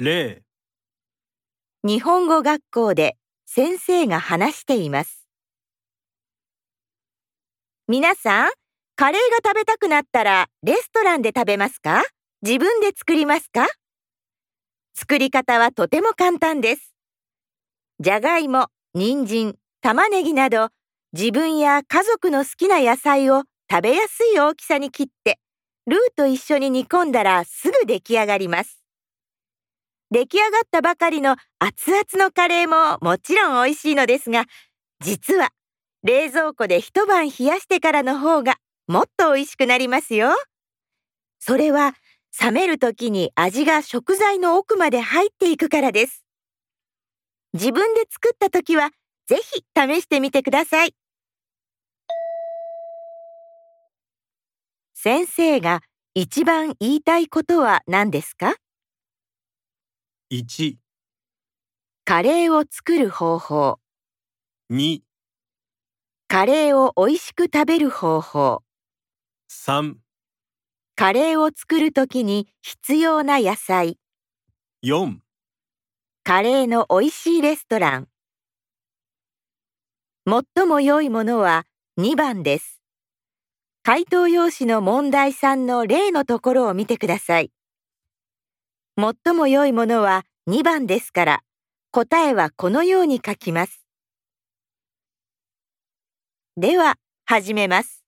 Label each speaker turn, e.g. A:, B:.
A: 例、
B: 日本語学校で先生が話しています。皆さん、カレーが食べたくなったらレストランで食べますか？自分で作りますか？作り方はとても簡単です。じゃがいも、人参、玉ねぎなど自分や家族の好きな野菜を食べやすい大きさに切ってルーと一緒に煮込んだらすぐ出来上がります。出来上がったばかりの熱々のカレーももちろん美味しいのですが、実は冷蔵庫で一晩冷やしてからの方がもっと美味しくなりますよ。それは冷める時に味が食材の奥まで入っていくからです。自分で作った時はぜひ試してみてください。先生が一番言いたいことは何ですか？
A: 1、
B: カレーを作る方法、
A: 2、
B: カレーを美味しく食べる方法、
A: 3、
B: カレーを作るときに必要な野菜、
A: 4
B: カレーの美味しいレストラン。最も良いものは2番です。回答用紙の問題3の例のところを見てください。最も良いものは2番ですから、答えはこのように書きます。では、始めます。